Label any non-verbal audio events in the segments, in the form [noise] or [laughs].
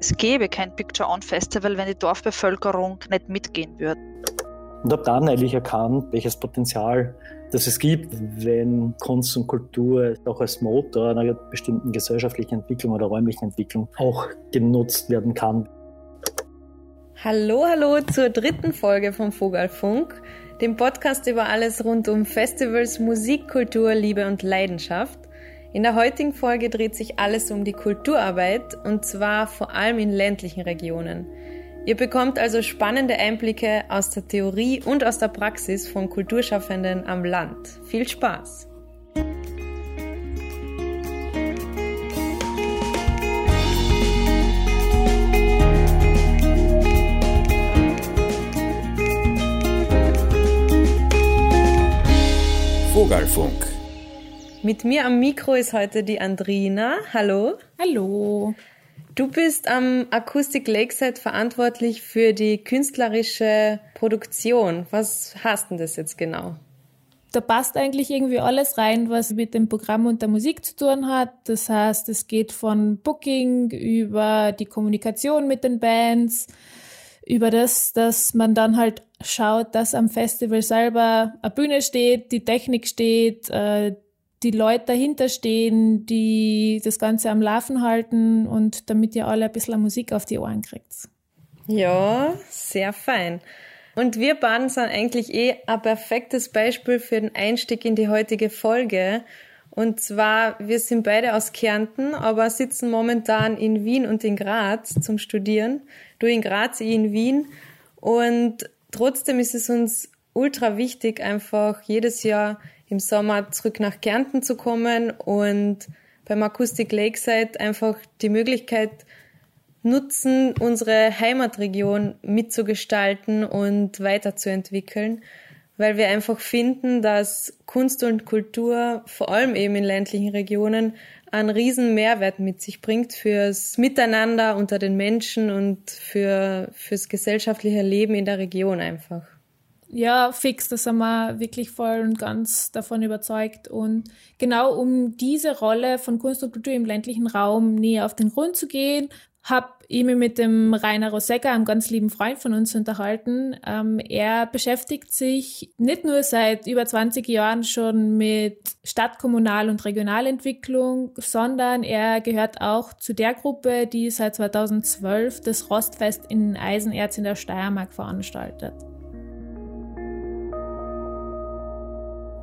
es gäbe kein Picture-On-Festival, wenn die Dorfbevölkerung nicht mitgehen würde. Und habe dann eigentlich erkannt, welches Potenzial das es gibt, wenn Kunst und Kultur auch als Motor einer bestimmten gesellschaftlichen Entwicklung oder räumlichen Entwicklung auch genutzt werden kann. Hallo, hallo zur dritten Folge vom Vogelfunk, dem Podcast über alles rund um Festivals, Musik, Kultur, Liebe und Leidenschaft. In der heutigen Folge dreht sich alles um die Kulturarbeit und zwar vor allem in ländlichen Regionen. Ihr bekommt also spannende Einblicke aus der Theorie und aus der Praxis von Kulturschaffenden am Land. Viel Spaß! Vogelfunk mit mir am Mikro ist heute die Andrina. Hallo. Hallo. Du bist am Acoustic Lakeside verantwortlich für die künstlerische Produktion. Was hast denn das jetzt genau? Da passt eigentlich irgendwie alles rein, was mit dem Programm und der Musik zu tun hat. Das heißt, es geht von Booking über die Kommunikation mit den Bands, über das, dass man dann halt schaut, dass am Festival selber eine Bühne steht, die Technik steht, äh, die Leute dahinter stehen, die das Ganze am Laufen halten und damit ihr alle ein bisschen Musik auf die Ohren kriegt. Ja, sehr fein. Und wir beiden sind eigentlich eh ein perfektes Beispiel für den Einstieg in die heutige Folge. Und zwar, wir sind beide aus Kärnten, aber sitzen momentan in Wien und in Graz zum Studieren. Du in Graz, ich in Wien. Und trotzdem ist es uns ultra wichtig, einfach jedes Jahr im Sommer zurück nach Kärnten zu kommen und beim Acoustic Lakeside einfach die Möglichkeit nutzen, unsere Heimatregion mitzugestalten und weiterzuentwickeln, weil wir einfach finden, dass Kunst und Kultur vor allem eben in ländlichen Regionen einen riesen Mehrwert mit sich bringt fürs Miteinander unter den Menschen und für, fürs gesellschaftliche Leben in der Region einfach. Ja, fix, da sind wir wirklich voll und ganz davon überzeugt. Und genau um diese Rolle von Kunst und Kultur im ländlichen Raum näher auf den Grund zu gehen, habe ich mich mit dem Rainer Rosegger, einem ganz lieben Freund von uns, unterhalten. Ähm, er beschäftigt sich nicht nur seit über 20 Jahren schon mit Stadtkommunal- und Regionalentwicklung, sondern er gehört auch zu der Gruppe, die seit 2012 das Rostfest in Eisenerz in der Steiermark veranstaltet.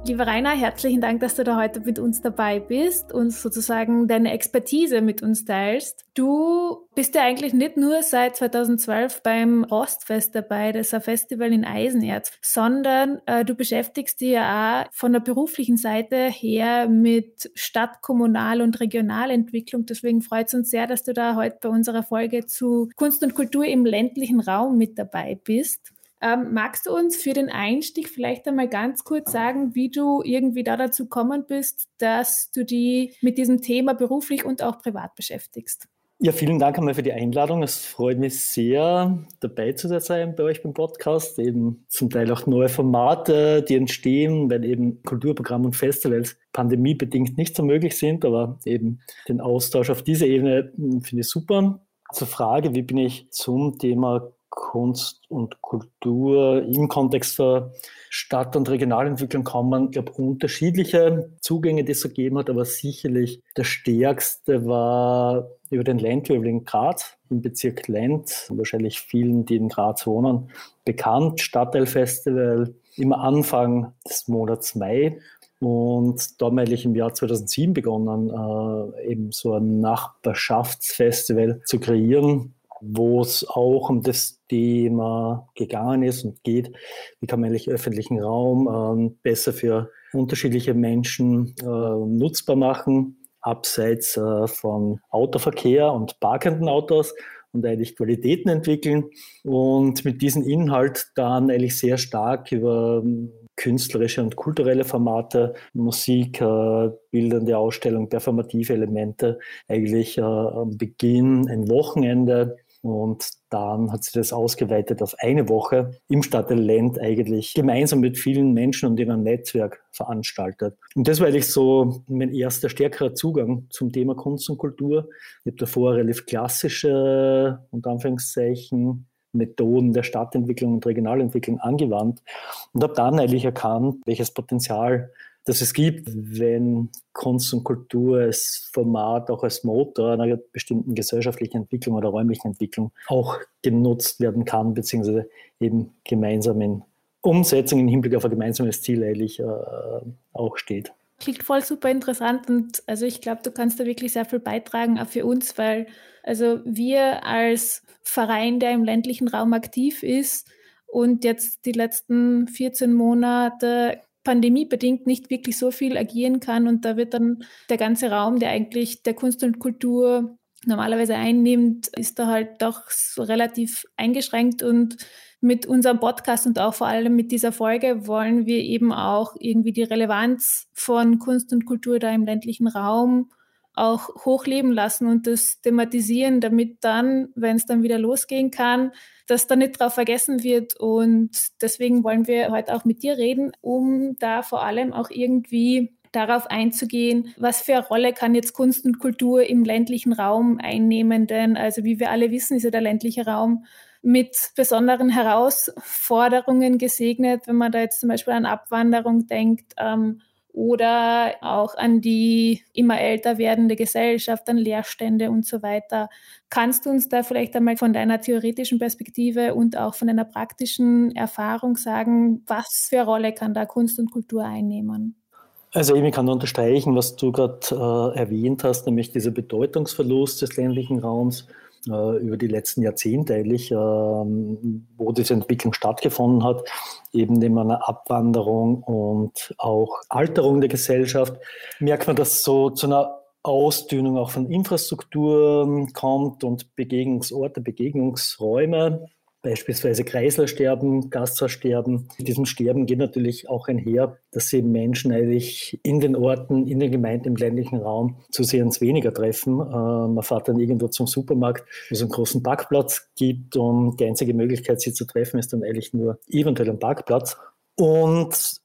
Lieber Rainer, herzlichen Dank, dass du da heute mit uns dabei bist und sozusagen deine Expertise mit uns teilst. Du bist ja eigentlich nicht nur seit 2012 beim Rostfest dabei, das ist ein Festival in Eisenerz, sondern äh, du beschäftigst dich ja auch von der beruflichen Seite her mit Stadt-, Kommunal- und Regionalentwicklung. Deswegen freut es uns sehr, dass du da heute bei unserer Folge zu Kunst und Kultur im ländlichen Raum mit dabei bist. Ähm, magst du uns für den Einstieg vielleicht einmal ganz kurz sagen, wie du irgendwie da dazu gekommen bist, dass du die mit diesem Thema beruflich und auch privat beschäftigst? Ja, vielen Dank einmal für die Einladung. Es freut mich sehr, dabei zu sein bei euch beim Podcast. Eben zum Teil auch neue Formate, die entstehen, weil eben Kulturprogramme und Festivals pandemiebedingt nicht so möglich sind, aber eben den Austausch auf dieser Ebene hm, finde ich super. Zur Frage, wie bin ich zum Thema Kunst und Kultur im Kontext der Stadt- und Regionalentwicklung kann man, glaube unterschiedliche Zugänge, die es gegeben hat, aber sicherlich der stärkste war über den Landtravel in Graz, im Bezirk Lent, wahrscheinlich vielen, die in Graz wohnen, bekannt, Stadtteilfestival, immer Anfang des Monats Mai. Und da habe ich im Jahr 2007 begonnen, äh, eben so ein Nachbarschaftsfestival zu kreieren, wo es auch um das Thema gegangen ist und geht, wie kann man eigentlich öffentlichen Raum ähm, besser für unterschiedliche Menschen äh, nutzbar machen, abseits äh, von Autoverkehr und parkenden Autos und eigentlich Qualitäten entwickeln und mit diesem Inhalt dann eigentlich sehr stark über ähm, künstlerische und kulturelle Formate, Musik, äh, bildende Ausstellung, performative Elemente eigentlich äh, am Beginn ein Wochenende Und dann hat sich das ausgeweitet auf eine Woche im Stadtteil Land eigentlich gemeinsam mit vielen Menschen und einem Netzwerk veranstaltet. Und das war eigentlich so mein erster stärkerer Zugang zum Thema Kunst und Kultur. Ich habe davor relativ klassische, unter Anführungszeichen, Methoden der Stadtentwicklung und Regionalentwicklung angewandt und habe dann eigentlich erkannt, welches Potenzial das es gibt, wenn Kunst und Kultur als Format, auch als Motor einer bestimmten gesellschaftlichen Entwicklung oder räumlichen Entwicklung auch genutzt werden kann, beziehungsweise eben gemeinsam in Umsetzung im Hinblick auf ein gemeinsames Ziel eigentlich äh, auch steht. Klingt voll super interessant und also ich glaube, du kannst da wirklich sehr viel beitragen, auch für uns, weil also wir als Verein, der im ländlichen Raum aktiv ist und jetzt die letzten 14 Monate pandemiebedingt nicht wirklich so viel agieren kann. Und da wird dann der ganze Raum, der eigentlich der Kunst und Kultur normalerweise einnimmt, ist da halt doch so relativ eingeschränkt. Und mit unserem Podcast und auch vor allem mit dieser Folge wollen wir eben auch irgendwie die Relevanz von Kunst und Kultur da im ländlichen Raum auch hochleben lassen und das thematisieren, damit dann, wenn es dann wieder losgehen kann, dass da nicht drauf vergessen wird. Und deswegen wollen wir heute auch mit dir reden, um da vor allem auch irgendwie darauf einzugehen, was für eine Rolle kann jetzt Kunst und Kultur im ländlichen Raum einnehmen. Denn also wie wir alle wissen, ist ja der ländliche Raum mit besonderen Herausforderungen gesegnet, wenn man da jetzt zum Beispiel an Abwanderung denkt. Ähm, oder auch an die immer älter werdende Gesellschaft, an Leerstände und so weiter. Kannst du uns da vielleicht einmal von deiner theoretischen Perspektive und auch von deiner praktischen Erfahrung sagen, was für eine Rolle kann da Kunst und Kultur einnehmen? Also ich kann unterstreichen, was du gerade äh, erwähnt hast, nämlich dieser Bedeutungsverlust des ländlichen Raums über die letzten Jahrzehnte eigentlich, ähm, wo diese Entwicklung stattgefunden hat, eben neben einer Abwanderung und auch Alterung der Gesellschaft, merkt man, dass so zu einer Ausdünnung auch von Infrastruktur kommt und Begegnungsorte, Begegnungsräume beispielsweise Kreislersterben, Gasthaussterben. Mit diesem Sterben geht natürlich auch einher, dass sie Menschen eigentlich in den Orten, in den Gemeinden, im ländlichen Raum zusehends weniger treffen. Äh, man fährt dann irgendwo zum Supermarkt, wo es einen großen Parkplatz gibt und die einzige Möglichkeit, sie zu treffen, ist dann eigentlich nur eventuell ein Parkplatz. Und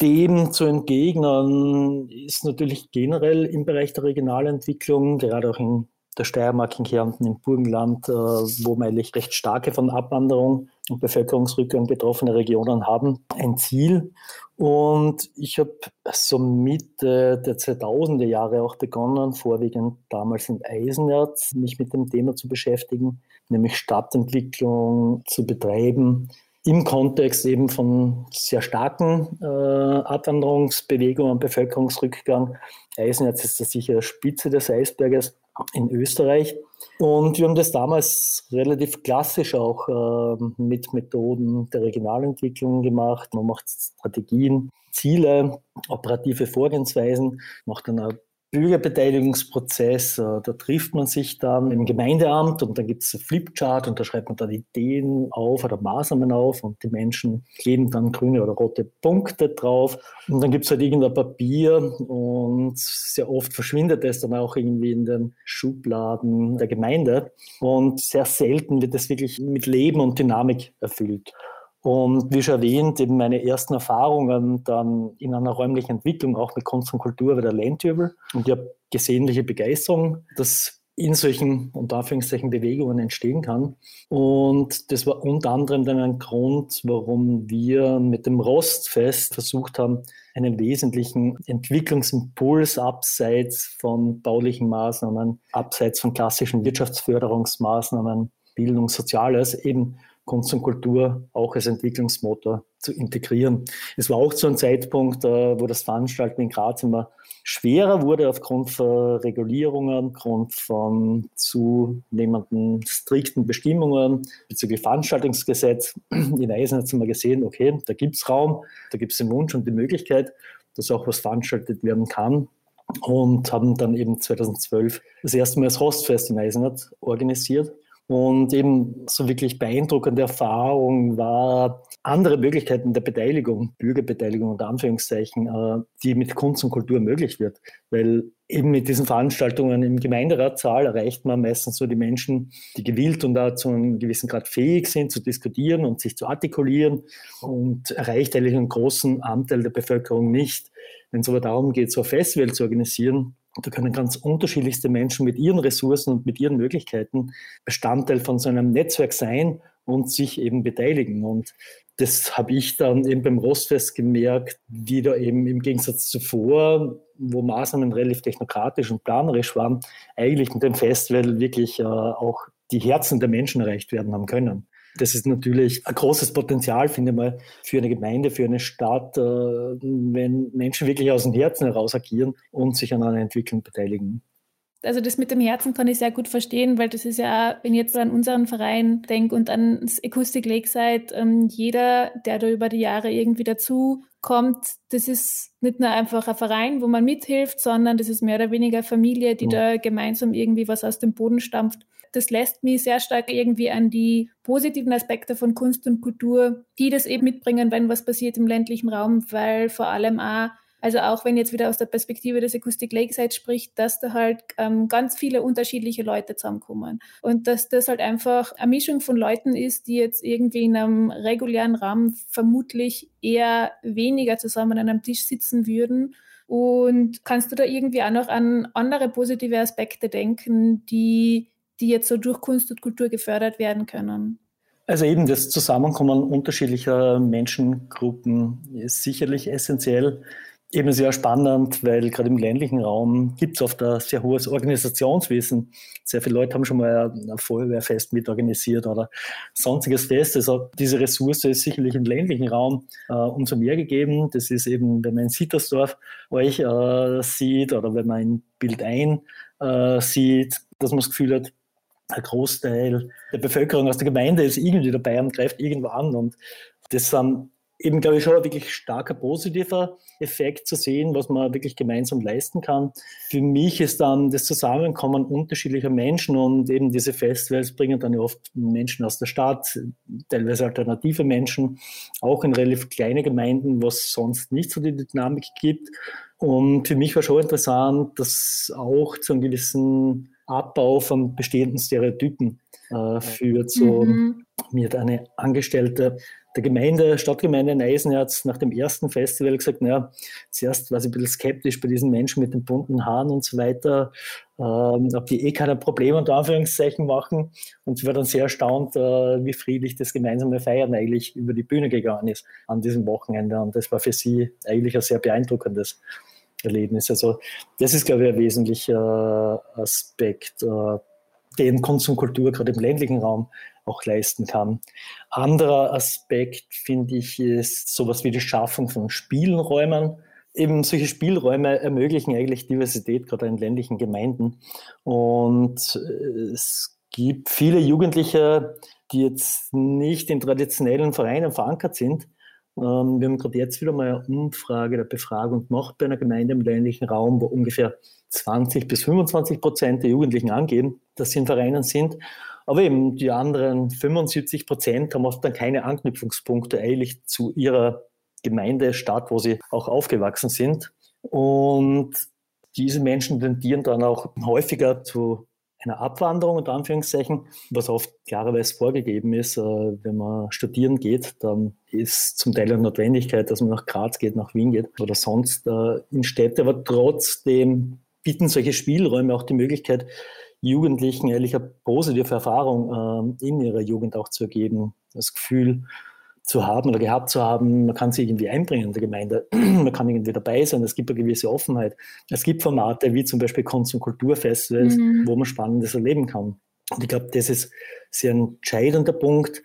dem zu entgegnen ist natürlich generell im Bereich der Regionalentwicklung, gerade auch in der Steiermark in Kärnten, im Burgenland, äh, wo wir eigentlich recht starke von Abwanderung und Bevölkerungsrückgang betroffene Regionen haben, ein Ziel. Und ich habe so Mitte der 2000er Jahre auch begonnen, vorwiegend damals in Eisenerz, mich mit dem Thema zu beschäftigen, nämlich Stadtentwicklung zu betreiben im Kontext eben von sehr starken äh, Abwanderungsbewegungen und Bevölkerungsrückgang. Eisenerz ist da sicher Spitze des Eisberges in Österreich. Und wir haben das damals relativ klassisch auch äh, mit Methoden der Regionalentwicklung gemacht. Man macht Strategien, Ziele, operative Vorgehensweisen, macht dann auch Bürgerbeteiligungsprozess, äh, da trifft man sich dann im Gemeindeamt und dann gibt es einen Flipchart und da schreibt man dann Ideen auf oder Maßnahmen auf und die Menschen kleben dann grüne oder rote Punkte drauf und dann gibt es halt irgendein Papier und sehr oft verschwindet es dann auch irgendwie in den Schubladen der Gemeinde und sehr selten wird es wirklich mit Leben und Dynamik erfüllt. Und wie schon erwähnt, eben meine ersten Erfahrungen dann in einer räumlichen Entwicklung, auch mit Kunst und Kultur bei der Landübel. Und ich habe gesehen, welche Begeisterung das in solchen, unter Anführungszeichen, Bewegungen entstehen kann. Und das war unter anderem dann ein Grund, warum wir mit dem Rostfest versucht haben, einen wesentlichen Entwicklungsimpuls abseits von baulichen Maßnahmen, abseits von klassischen Wirtschaftsförderungsmaßnahmen, Bildung, Soziales eben Kunst und Kultur auch als Entwicklungsmotor zu integrieren. Es war auch zu einem Zeitpunkt, äh, wo das Veranstalten in Graz immer schwerer wurde aufgrund von Regulierungen, aufgrund von zunehmenden strikten Bestimmungen bezüglich Veranstaltungsgesetz. In Eisenach haben wir gesehen, okay, da gibt es Raum, da gibt es den Wunsch und die Möglichkeit, dass auch was veranstaltet werden kann und haben dann eben 2012 das erste Mal das Hostfest in Eisenach organisiert und eben so wirklich beeindruckende Erfahrung war andere Möglichkeiten der Beteiligung, Bürgerbeteiligung unter Anführungszeichen, äh, die mit Kunst und Kultur möglich wird. Weil eben mit diesen Veranstaltungen im Gemeinderatssaal erreicht man meistens so die Menschen, die gewillt und da zu einem gewissen Grad fähig sind, zu diskutieren und sich zu artikulieren und erreicht eigentlich einen großen Anteil der Bevölkerung nicht. Wenn es aber darum geht, so ein Festival zu organisieren, da können ganz unterschiedlichste Menschen mit ihren Ressourcen und mit ihren Möglichkeiten Bestandteil von so einem Netzwerk sein und sich eben beteiligen. Und das habe ich dann eben beim Rostfest gemerkt, wie da eben im Gegensatz zuvor, wo Maßnahmen relativ technokratisch und planerisch waren, eigentlich mit dem Festival wirklich äh, auch die Herzen der Menschen erreicht werden haben können. Das ist natürlich ein großes Potenzial, finde ich mal, für eine Gemeinde, für eine Stadt, äh, wenn Menschen wirklich aus dem Herzen heraus agieren und sich an einer Entwicklung beteiligen also das mit dem Herzen kann ich sehr gut verstehen, weil das ist ja, wenn ich jetzt an unseren Verein denke und an das Acoustic Lakeside, ähm, jeder, der da über die Jahre irgendwie dazu kommt, das ist nicht nur einfach ein Verein, wo man mithilft, sondern das ist mehr oder weniger Familie, die ja. da gemeinsam irgendwie was aus dem Boden stampft. Das lässt mich sehr stark irgendwie an die positiven Aspekte von Kunst und Kultur, die das eben mitbringen, wenn was passiert im ländlichen Raum, weil vor allem auch also auch wenn jetzt wieder aus der Perspektive des Acoustic Lakeside spricht, dass da halt ähm, ganz viele unterschiedliche Leute zusammenkommen. Und dass das halt einfach eine Mischung von Leuten ist, die jetzt irgendwie in einem regulären Rahmen vermutlich eher weniger zusammen an einem Tisch sitzen würden. Und kannst du da irgendwie auch noch an andere positive Aspekte denken, die, die jetzt so durch Kunst und Kultur gefördert werden können? Also eben das Zusammenkommen unterschiedlicher Menschengruppen ist sicherlich essentiell. Eben sehr spannend, weil gerade im ländlichen Raum gibt es oft ein sehr hohes Organisationswissen. Sehr viele Leute haben schon mal ein Feuerwehrfest mitorganisiert oder sonstiges Fest. Also diese Ressource ist sicherlich im ländlichen Raum äh, umso mehr gegeben. Das ist eben, wenn man in Sittersdorf euch äh, sieht oder wenn man in Bild ein äh, sieht, dass man das Gefühl hat, ein Großteil der Bevölkerung aus der Gemeinde ist irgendwie dabei und greift irgendwo an. Und das sind eben, glaube ich, schon ein wirklich starker positiver Effekt zu sehen, was man wirklich gemeinsam leisten kann. Für mich ist dann das Zusammenkommen unterschiedlicher Menschen und eben diese Festivals bringen dann ja oft Menschen aus der Stadt, teilweise alternative Menschen, auch in relativ kleine Gemeinden, was sonst nicht so die Dynamik gibt. Und für mich war schon interessant, dass auch zu einem gewissen Abbau von bestehenden Stereotypen äh, führt. So, mhm. mir hat eine Angestellte der Gemeinde, Stadtgemeinde in Eisenherz nach dem ersten Festival gesagt, naja, zuerst war sie ein bisschen skeptisch bei diesen Menschen mit den bunten Haaren und so weiter, ähm, ob die eh keine Probleme unter Anführungszeichen machen. Und sie war dann sehr erstaunt, äh, wie friedlich das gemeinsame Feiern eigentlich über die Bühne gegangen ist an diesem Wochenende. Und das war für sie eigentlich ein sehr beeindruckendes Erlebnis. Also das ist, glaube ich, ein wesentlicher Aspekt, äh, den Konsumkultur gerade im ländlichen Raum auch leisten kann. Anderer Aspekt, finde ich, ist sowas wie die Schaffung von Spielräumen. Eben solche Spielräume ermöglichen eigentlich Diversität, gerade in ländlichen Gemeinden. Und äh, es gibt viele Jugendliche, die jetzt nicht in traditionellen Vereinen verankert sind. Ähm, wir haben gerade jetzt wieder mal eine Umfrage der Befragung gemacht bei einer Gemeinde im ländlichen Raum, wo ungefähr 20 bis 25 Prozent der Jugendlichen angeben, dass sie in Vereinen sind. Aber eben die anderen 75 Prozent haben oft dann keine Anknüpfungspunkte eigentlich zu ihrer Gemeinde, Stadt, wo sie auch aufgewachsen sind. Und diese Menschen tendieren dann auch häufiger zu einer Abwanderung, unter Anführungszeichen, was oft klarerweise vorgegeben ist. Äh, wenn man studieren geht, dann ist zum Teil eine Notwendigkeit, dass man nach Graz geht, nach Wien geht oder sonst äh, in Städte. Aber trotzdem bieten solche Spielräume auch die Möglichkeit, Jugendlichen ehrlich eine positive Erfahrung äh, in ihrer Jugend auch zu ergeben. Das Gefühl zu haben oder gehabt zu haben, man kann sich irgendwie einbringen in der Gemeinde, [clears throat] man kann irgendwie dabei sein, es gibt eine gewisse Offenheit. Es gibt Formate wie zum Beispiel Kunst- und Kulturfestivals, mhm. wo man Spannendes erleben kann. Und ich glaube, das ist sehr ein entscheidender Punkt.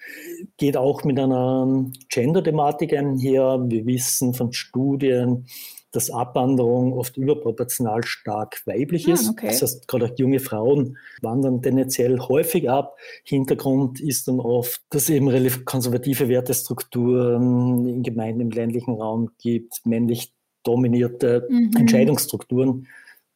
Geht auch mit einer Gender-Thematik einher. Wir wissen von Studien, dass Abwanderung oft überproportional stark weiblich ah, ist. Okay. Das heißt, gerade auch junge Frauen wandern tendenziell häufig ab. Hintergrund ist dann oft, dass eben relativ konservative Wertestrukturen in Gemeinden im ländlichen Raum gibt, männlich dominierte mhm. Entscheidungsstrukturen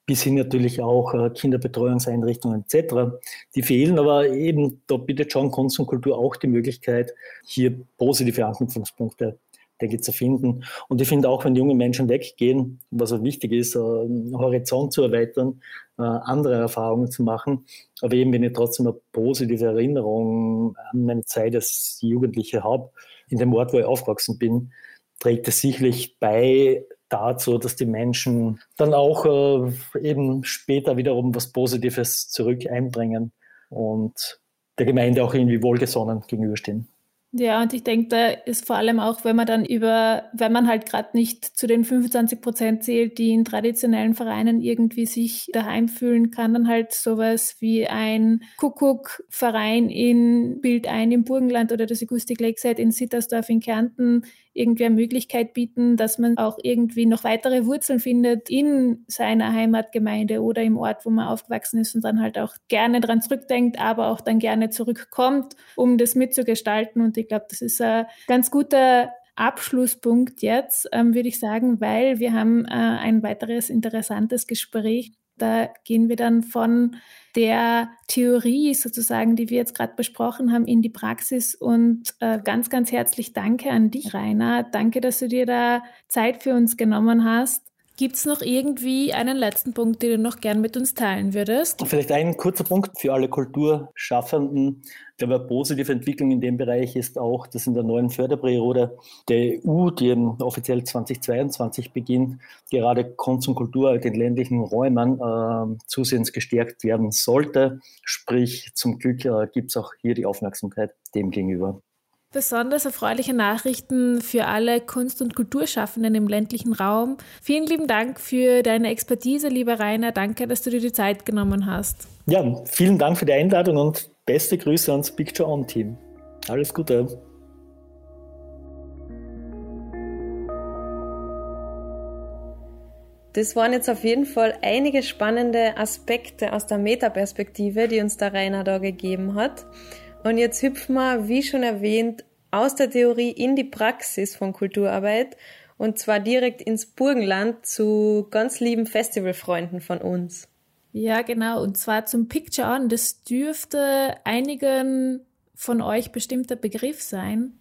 bis hin natürlich auch äh, Kinderbetreuungseinrichtungen etc. Die fehlen, aber eben da bietet schon Kunst und Kultur auch die Möglichkeit, hier positive Anknüpfungspunkte denke ich, zu finden. Und ich finde auch, wenn junge Menschen weggehen, was auch wichtig ist, einen Horizont zu erweitern, andere Erfahrungen zu machen. Aber eben, wenn ich trotzdem eine positive Erinnerung an meine Zeit als Jugendliche habe, in dem Ort, wo ich aufgewachsen bin, trägt es sicherlich bei dazu, dass die Menschen dann auch äh, eben später wiederum was Positives zurück einbringen und der Gemeinde auch irgendwie wohlgesonnen gegenüberstehen. Ja, und ich denke, da ist vor allem auch, wenn man dann über, wenn man halt gerade nicht zu den 25 Prozent zählt, die in traditionellen Vereinen irgendwie sich daheim fühlen, kann dann halt sowas wie ein Kuckuck-Verein in Bild ein im Burgenland oder das Akustik Lakeside in Sittersdorf in Kärnten irgendwie eine Möglichkeit bieten, dass man auch irgendwie noch weitere Wurzeln findet in seiner Heimatgemeinde oder im Ort, wo man aufgewachsen ist und dann halt auch gerne dran zurückdenkt, aber auch dann gerne zurückkommt, um das mitzugestalten. Und ich glaube, das ist ein ganz guter Abschlusspunkt jetzt, ähm, würde ich sagen, weil wir haben äh, ein weiteres interessantes Gespräch. Da gehen wir dann von der Theorie sozusagen, die wir jetzt gerade besprochen haben, in die Praxis. Und äh, ganz, ganz herzlich danke an dich, Rainer. Danke, dass du dir da Zeit für uns genommen hast. Gibt es noch irgendwie einen letzten Punkt, den du noch gern mit uns teilen würdest? Vielleicht ein kurzer Punkt für alle Kulturschaffenden. Ich glaube, eine positive Entwicklung in dem Bereich ist auch, dass in der neuen Förderperiode der EU, die offiziell 2022 beginnt, gerade Kunst und Kultur in den ländlichen Räumen äh, zusehends gestärkt werden sollte. Sprich, zum Glück äh, gibt es auch hier die Aufmerksamkeit dem gegenüber. Besonders erfreuliche Nachrichten für alle Kunst- und Kulturschaffenden im ländlichen Raum. Vielen lieben Dank für deine Expertise, lieber Rainer. Danke, dass du dir die Zeit genommen hast. Ja, vielen Dank für die Einladung und beste Grüße ans Picture On Team. Alles Gute. Das waren jetzt auf jeden Fall einige spannende Aspekte aus der Metaperspektive, die uns der Rainer da gegeben hat. Und jetzt hüpfen wir, wie schon erwähnt, aus der Theorie in die Praxis von Kulturarbeit und zwar direkt ins Burgenland zu ganz lieben Festivalfreunden von uns. Ja, genau. Und zwar zum Picture On. Das dürfte einigen von euch bestimmter Begriff sein.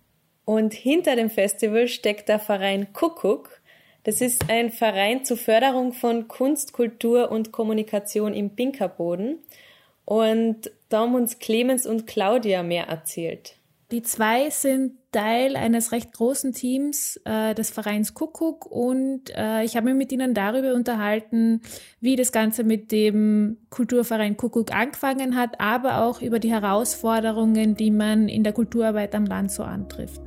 Und hinter dem Festival steckt der Verein Kuckuck. Das ist ein Verein zur Förderung von Kunst, Kultur und Kommunikation im Pinkerboden. Und da haben uns Clemens und Claudia mehr erzählt. Die zwei sind Teil eines recht großen Teams äh, des Vereins Kuckuck und äh, ich habe mich mit ihnen darüber unterhalten, wie das Ganze mit dem Kulturverein Kuckuck angefangen hat, aber auch über die Herausforderungen, die man in der Kulturarbeit am Land so antrifft.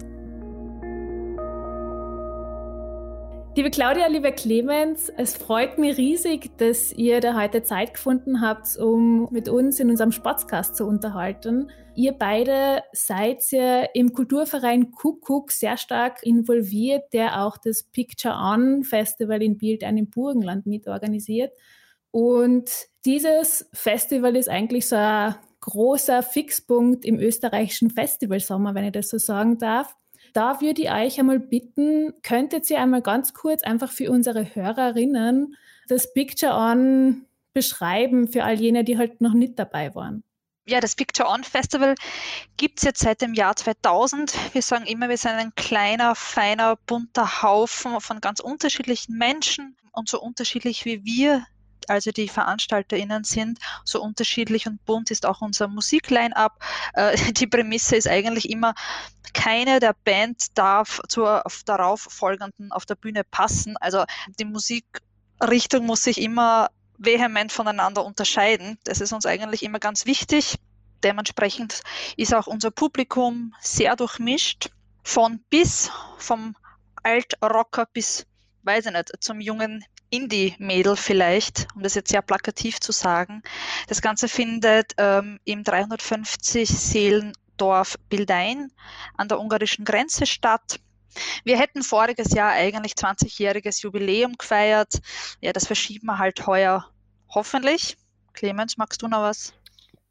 Liebe Claudia, lieber Clemens, es freut mich riesig, dass ihr da heute Zeit gefunden habt, um mit uns in unserem Sportscast zu unterhalten. Ihr beide seid ja im Kulturverein Kuckuck sehr stark involviert, der auch das Picture On Festival in Bild im Burgenland mitorganisiert. Und dieses Festival ist eigentlich so ein großer Fixpunkt im österreichischen Festivalsommer, wenn ich das so sagen darf. Da würde ich euch einmal bitten, könntet ihr einmal ganz kurz einfach für unsere Hörerinnen das Picture On beschreiben für all jene, die halt noch nicht dabei waren? Ja, das Picture On Festival gibt es jetzt seit dem Jahr 2000. Wir sagen immer, wir sind ein kleiner, feiner, bunter Haufen von ganz unterschiedlichen Menschen. Und so unterschiedlich wie wir also die VeranstalterInnen sind, so unterschiedlich und bunt ist auch unser Musikline-up. Äh, [laughs] die Prämisse ist eigentlich immer, keine der Band darf zur darauf folgenden auf der Bühne passen. Also die Musikrichtung muss sich immer vehement voneinander unterscheiden. Das ist uns eigentlich immer ganz wichtig. Dementsprechend ist auch unser Publikum sehr durchmischt, von bis, vom Altrocker bis, weiß ich nicht, zum jungen Indie-Mädel vielleicht, um das jetzt sehr plakativ zu sagen. Das Ganze findet ähm, im 350 Seelendorf Bildein an der ungarischen Grenze statt. Wir hätten voriges Jahr eigentlich 20-jähriges Jubiläum gefeiert. Ja, das verschieben wir halt heuer hoffentlich. Clemens, magst du noch was?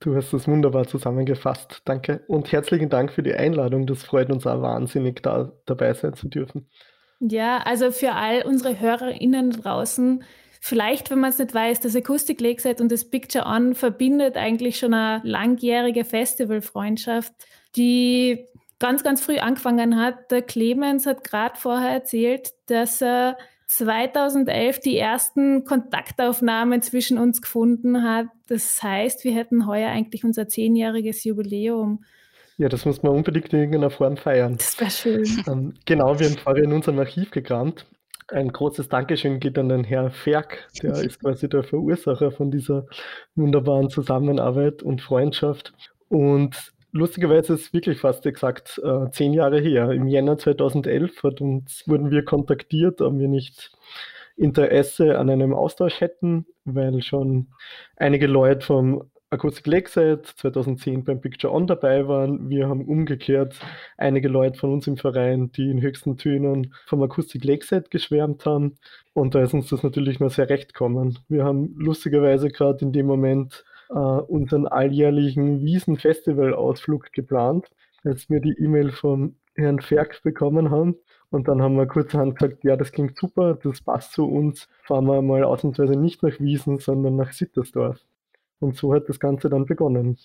Du hast das wunderbar zusammengefasst. Danke und herzlichen Dank für die Einladung. Das freut uns auch wahnsinnig, da dabei sein zu dürfen. Ja, also für all unsere HörerInnen draußen, vielleicht, wenn man es nicht weiß, das Lakeside und das Picture On verbindet eigentlich schon eine langjährige Festivalfreundschaft, die ganz, ganz früh angefangen hat. Der Clemens hat gerade vorher erzählt, dass er 2011 die ersten Kontaktaufnahmen zwischen uns gefunden hat. Das heißt, wir hätten heuer eigentlich unser zehnjähriges Jubiläum. Ja, das muss man unbedingt in irgendeiner Form feiern. Das wäre schön. Ähm, genau, wir haben vorher in unserem Archiv gekramt. Ein großes Dankeschön geht an den Herrn Ferk, der ist quasi der Verursacher von dieser wunderbaren Zusammenarbeit und Freundschaft. Und lustigerweise ist es wirklich fast exakt äh, zehn Jahre her. Im Jänner 2011 hat uns, wurden wir kontaktiert, ob wir nicht Interesse an einem Austausch hätten, weil schon einige Leute vom Acoustic Lakeside 2010 beim Picture On dabei waren. Wir haben umgekehrt einige Leute von uns im Verein, die in höchsten Tönen vom Acoustic Lakeside geschwärmt haben. Und da ist uns das natürlich nur sehr recht gekommen. Wir haben lustigerweise gerade in dem Moment äh, unseren alljährlichen Wiesen-Festival-Ausflug geplant, als wir die E-Mail von Herrn Ferk bekommen haben. Und dann haben wir kurzerhand gesagt, ja, das klingt super, das passt zu uns. Fahren wir mal ausnahmsweise nicht nach Wiesen, sondern nach Sittersdorf. Und so hat das Ganze dann begonnen.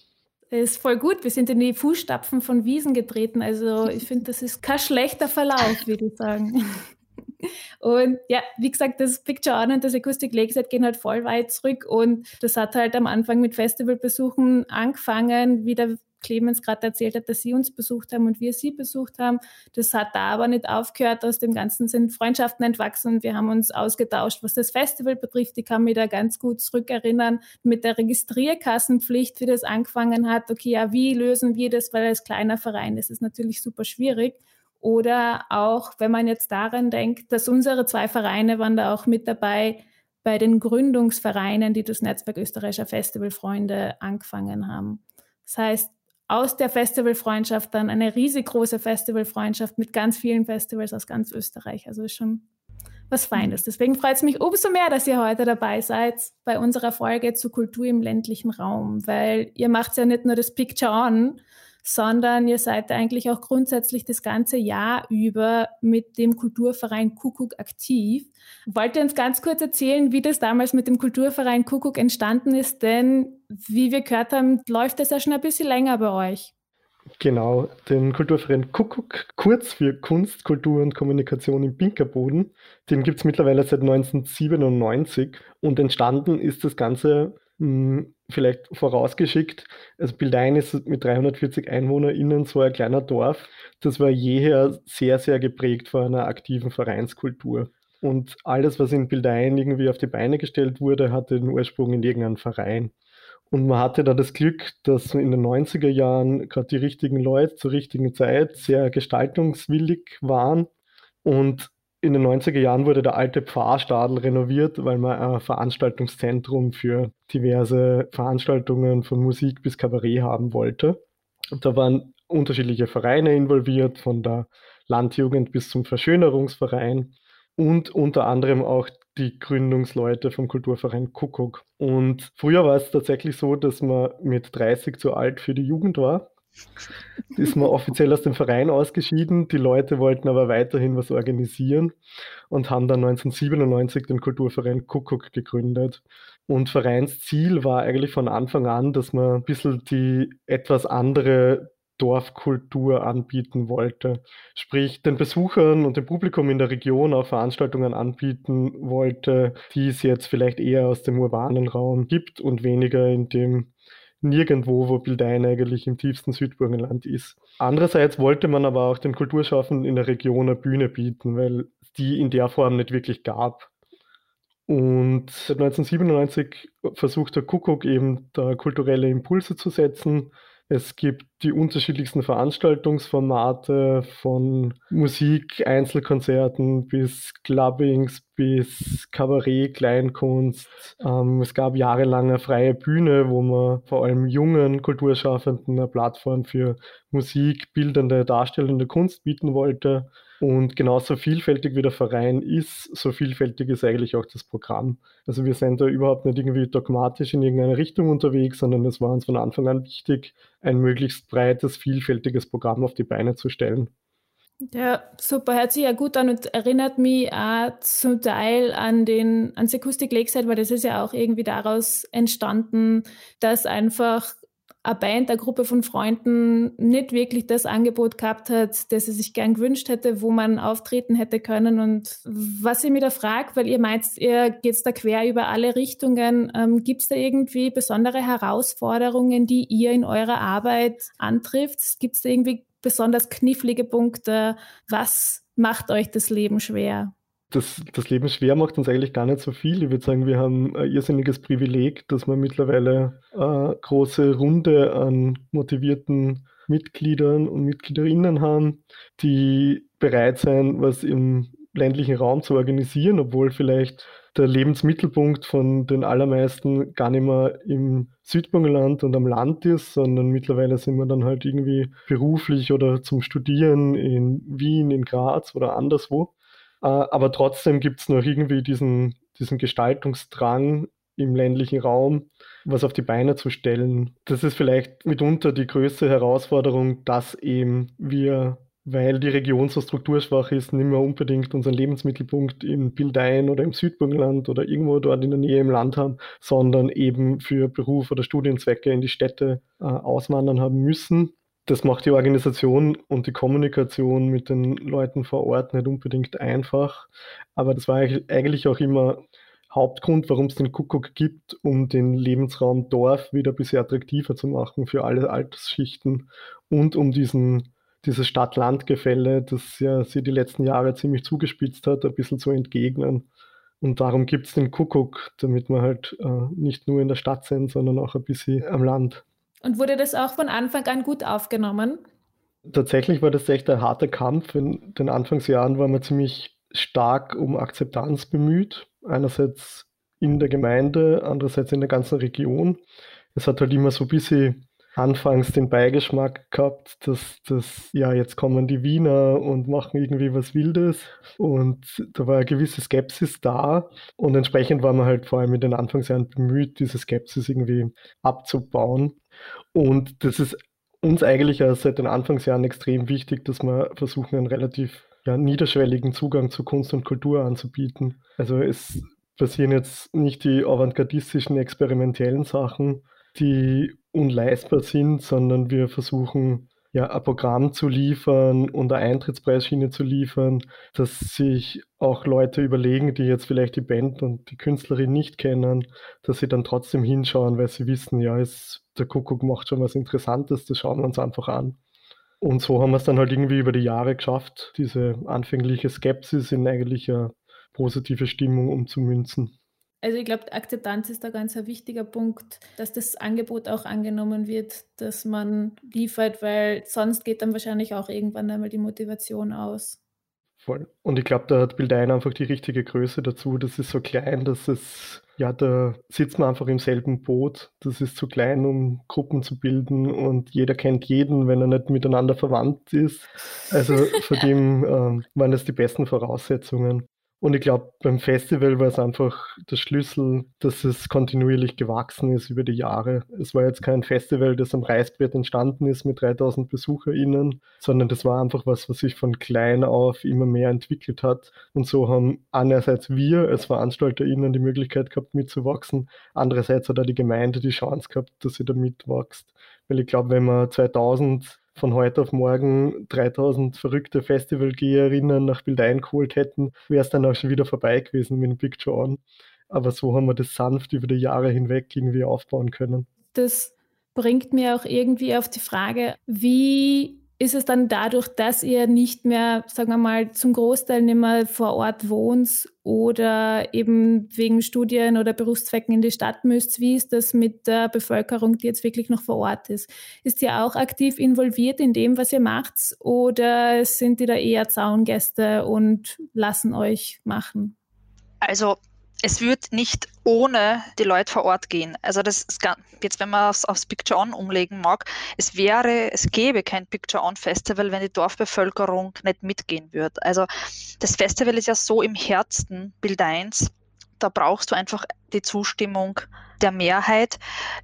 Das ist voll gut. Wir sind in die Fußstapfen von Wiesen getreten. Also ich finde, das ist kein schlechter Verlauf, würde ich sagen. [laughs] Und ja, wie gesagt, das Picture On und das Acoustic Lakeside gehen halt voll weit zurück und das hat halt am Anfang mit Festivalbesuchen angefangen, wie der Clemens gerade erzählt hat, dass sie uns besucht haben und wir sie besucht haben. Das hat da aber nicht aufgehört. Aus dem Ganzen sind Freundschaften entwachsen. Wir haben uns ausgetauscht, was das Festival betrifft. Ich kann mich da ganz gut zurückerinnern mit der Registrierkassenpflicht, wie das angefangen hat. Okay, ja, wie lösen wir das? Weil als kleiner Verein ist es natürlich super schwierig. Oder auch, wenn man jetzt daran denkt, dass unsere zwei Vereine waren da auch mit dabei bei den Gründungsvereinen, die das Netzwerk österreichischer Festivalfreunde angefangen haben. Das heißt, aus der Festivalfreundschaft dann eine riesig große Festivalfreundschaft mit ganz vielen Festivals aus ganz Österreich. Also ist schon was Feines. Deswegen freut es mich umso mehr, dass ihr heute dabei seid bei unserer Folge zu Kultur im ländlichen Raum, weil ihr macht ja nicht nur das Picture On, sondern ihr seid eigentlich auch grundsätzlich das ganze Jahr über mit dem Kulturverein Kuckuck aktiv. Wollt ihr uns ganz kurz erzählen, wie das damals mit dem Kulturverein Kuckuck entstanden ist? Denn wie wir gehört haben, läuft das ja schon ein bisschen länger bei euch. Genau, den Kulturverein Kuckuck, kurz für Kunst, Kultur und Kommunikation im Pinkerboden, den gibt es mittlerweile seit 1997 und entstanden ist das Ganze hm, vielleicht vorausgeschickt, also Bildein ist mit 340 EinwohnerInnen so ein kleiner Dorf. Das war jeher sehr, sehr geprägt von einer aktiven Vereinskultur. Und alles, was in Bildein irgendwie auf die Beine gestellt wurde, hatte den Ursprung in irgendeinem Verein. Und man hatte da das Glück, dass in den 90er Jahren gerade die richtigen Leute zur richtigen Zeit sehr gestaltungswillig waren und in den 90er Jahren wurde der alte Pfarrstadel renoviert, weil man ein Veranstaltungszentrum für diverse Veranstaltungen von Musik bis Kabarett haben wollte. Und da waren unterschiedliche Vereine involviert, von der Landjugend bis zum Verschönerungsverein und unter anderem auch die Gründungsleute vom Kulturverein Kuckuck. Und früher war es tatsächlich so, dass man mit 30 zu alt für die Jugend war [laughs] ist man offiziell aus dem Verein ausgeschieden. Die Leute wollten aber weiterhin was organisieren und haben dann 1997 den Kulturverein Kuckuck gegründet. Und Vereinsziel war eigentlich von Anfang an, dass man ein bisschen die etwas andere Dorfkultur anbieten wollte. Sprich, den Besuchern und dem Publikum in der Region auch Veranstaltungen anbieten wollte, die es jetzt vielleicht eher aus dem urbanen Raum gibt und weniger in dem nirgendwo, wo Bildein eigentlich im tiefsten Südburgenland ist. Andererseits wollte man aber auch den Kulturschaffenden in der Region eine Bühne bieten, weil die in der Form nicht wirklich gab. Und seit 1997 versucht der Kuckuck eben da kulturelle Impulse zu setzen es gibt die unterschiedlichsten Veranstaltungsformate von Musik, Einzelkonzerten bis Clubbings, bis Kabarett, Kleinkunst. Ähm, es gab jahrelang eine freie Bühne, wo man vor allem jungen Kulturschaffenden eine Plattform für Musik, bildende, darstellende Kunst bieten wollte. Und genauso vielfältig wie der Verein ist, so vielfältig ist eigentlich auch das Programm. Also wir sind da überhaupt nicht irgendwie dogmatisch in irgendeine Richtung unterwegs, sondern es war uns von Anfang an wichtig, ein möglichst breites, vielfältiges Programm auf die Beine zu stellen. Ja, super, hört sich ja gut an und erinnert mich auch zum Teil an den ans Acoustic Lakeside, weil das ist ja auch irgendwie daraus entstanden, dass einfach eine Band, eine Gruppe von Freunden nicht wirklich das Angebot gehabt hat, das sie sich gern gewünscht hätte, wo man auftreten hätte können. Und was ich mir da frage, weil ihr meint, ihr geht da quer über alle Richtungen, ähm, gibt es da irgendwie besondere Herausforderungen, die ihr in eurer Arbeit antrifft? Gibt es da irgendwie besonders knifflige Punkte? Was macht euch das Leben schwer? Das, das Leben schwer macht uns eigentlich gar nicht so viel. Ich würde sagen, wir haben ein irrsinniges Privileg, dass wir mittlerweile eine große Runde an motivierten Mitgliedern und Mitgliederinnen haben, die bereit sein, was im ländlichen Raum zu organisieren, obwohl vielleicht der Lebensmittelpunkt von den allermeisten gar nicht mehr im Südburgenland und am Land ist, sondern mittlerweile sind wir dann halt irgendwie beruflich oder zum Studieren in Wien, in Graz oder anderswo. Äh, aber trotzdem gibt es noch irgendwie diesen, diesen Gestaltungsdrang im ländlichen Raum, was auf die Beine zu stellen. Das ist vielleicht mitunter die größte Herausforderung, dass eben wir, weil die Region so strukturschwach ist, nicht mehr unbedingt unseren Lebensmittelpunkt in Bildein oder im Südburgenland oder irgendwo dort in der Nähe im Land haben, sondern eben für Beruf oder Studienzwecke in die Städte äh, auswandern haben müssen das macht die Organisation und die Kommunikation mit den Leuten vor Ort nicht unbedingt einfach. Aber das war eigentlich auch immer Hauptgrund, warum es den Kuckuck gibt, um den Lebensraum Dorf wieder ein bisschen attraktiver zu machen für alle Altersschichten und um diesen, dieses Stadt-Land-Gefälle, das ja sie die letzten Jahre ziemlich zugespitzt hat, ein bisschen zu entgegnen. Und darum gibt es den Kuckuck, damit wir halt äh, nicht nur in der Stadt sind, sondern auch ein bisschen am Land. Und wurde das auch von Anfang an gut aufgenommen? Tatsächlich war das echt ein harter Kampf. In den Anfangsjahren war man ziemlich stark um Akzeptanz bemüht. Einerseits in der Gemeinde, andererseits in der ganzen Region. Es hat halt immer so ein bisschen anfangs den Beigeschmack gehabt, dass das, ja, jetzt kommen die Wiener und machen irgendwie was Wildes. Und da war eine gewisse Skepsis da. Und entsprechend war man halt vor allem in den Anfangsjahren bemüht, diese Skepsis irgendwie abzubauen. Und das ist uns eigentlich seit den Anfangsjahren extrem wichtig, dass wir versuchen, einen relativ ja, niederschwelligen Zugang zu Kunst und Kultur anzubieten. Also es passieren jetzt nicht die avantgardistischen, experimentellen Sachen, die unleistbar sind, sondern wir versuchen ja, ein Programm zu liefern und eine Eintrittspreisschiene zu liefern, dass sich auch Leute überlegen, die jetzt vielleicht die Band und die Künstlerin nicht kennen, dass sie dann trotzdem hinschauen, weil sie wissen, ja, es, der Kuckuck macht schon was Interessantes, das schauen wir uns einfach an. Und so haben wir es dann halt irgendwie über die Jahre geschafft, diese anfängliche Skepsis in eigentlich eine positive Stimmung umzumünzen. Also ich glaube, Akzeptanz ist da ganz ein wichtiger Punkt, dass das Angebot auch angenommen wird, dass man liefert, weil sonst geht dann wahrscheinlich auch irgendwann einmal die Motivation aus. Voll. Und ich glaube, da hat Bildein einfach die richtige Größe dazu. Das ist so klein, dass es, ja, da sitzt man einfach im selben Boot. Das ist zu klein, um Gruppen zu bilden und jeder kennt jeden, wenn er nicht miteinander verwandt ist. Also [laughs] von dem ähm, waren das die besten Voraussetzungen. Und ich glaube, beim Festival war es einfach der Schlüssel, dass es kontinuierlich gewachsen ist über die Jahre. Es war jetzt kein Festival, das am Reißbrett entstanden ist mit 3000 BesucherInnen, sondern das war einfach was, was sich von klein auf immer mehr entwickelt hat. Und so haben einerseits wir als VeranstalterInnen die Möglichkeit gehabt, mitzuwachsen. Andererseits hat auch die Gemeinde die Chance gehabt, dass sie da mitwächst. Weil ich glaube, wenn man 2000 von heute auf morgen 3000 verrückte Festivalgeherinnen nach Bildein geholt hätten, wäre es dann auch schon wieder vorbei gewesen mit dem Picture On. Aber so haben wir das sanft über die Jahre hinweg irgendwie aufbauen können. Das bringt mir auch irgendwie auf die Frage, wie ist es dann dadurch, dass ihr nicht mehr, sagen wir mal, zum Großteil nicht mehr vor Ort wohnt oder eben wegen Studien oder Berufszwecken in die Stadt müsst, wie ist das mit der Bevölkerung, die jetzt wirklich noch vor Ort ist? Ist ihr auch aktiv involviert in dem, was ihr macht oder sind die da eher Zaungäste und lassen euch machen? Also es wird nicht ohne die Leute vor Ort gehen. Also das ist ganz, jetzt, wenn man es aufs Picture On umlegen mag, es wäre, es gäbe kein Picture On Festival, wenn die Dorfbevölkerung nicht mitgehen würde. Also das Festival ist ja so im Herzen Bildeins, da brauchst du einfach die Zustimmung der Mehrheit.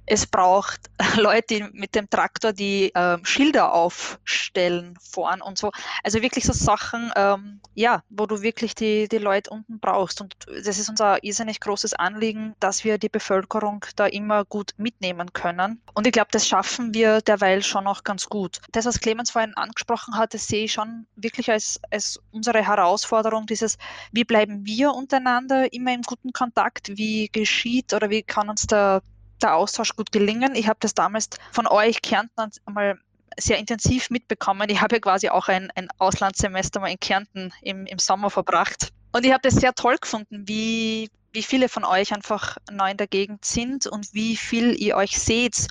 Es braucht [laughs] Leute mit dem Traktor, die äh, Schilder aufstellen vorn und so. Also wirklich so Sachen, ähm, ja, wo du wirklich die, die Leute unten brauchst. Und das ist unser irrsinnig großes Anliegen, dass wir die Bevölkerung da immer gut mitnehmen können. Und ich glaube, das schaffen wir derweil schon auch ganz gut. Das, was Clemens vorhin angesprochen hat, das sehe ich schon wirklich als, als unsere Herausforderung, dieses, wie bleiben wir untereinander immer im guten Kontakt? Wie geschieht oder wie kann uns der, der Austausch gut gelingen. Ich habe das damals von euch Kärnten einmal sehr intensiv mitbekommen. Ich habe ja quasi auch ein, ein Auslandssemester mal in Kärnten im, im Sommer verbracht. Und ich habe das sehr toll gefunden, wie, wie viele von euch einfach neu in der Gegend sind und wie viel ihr euch seht.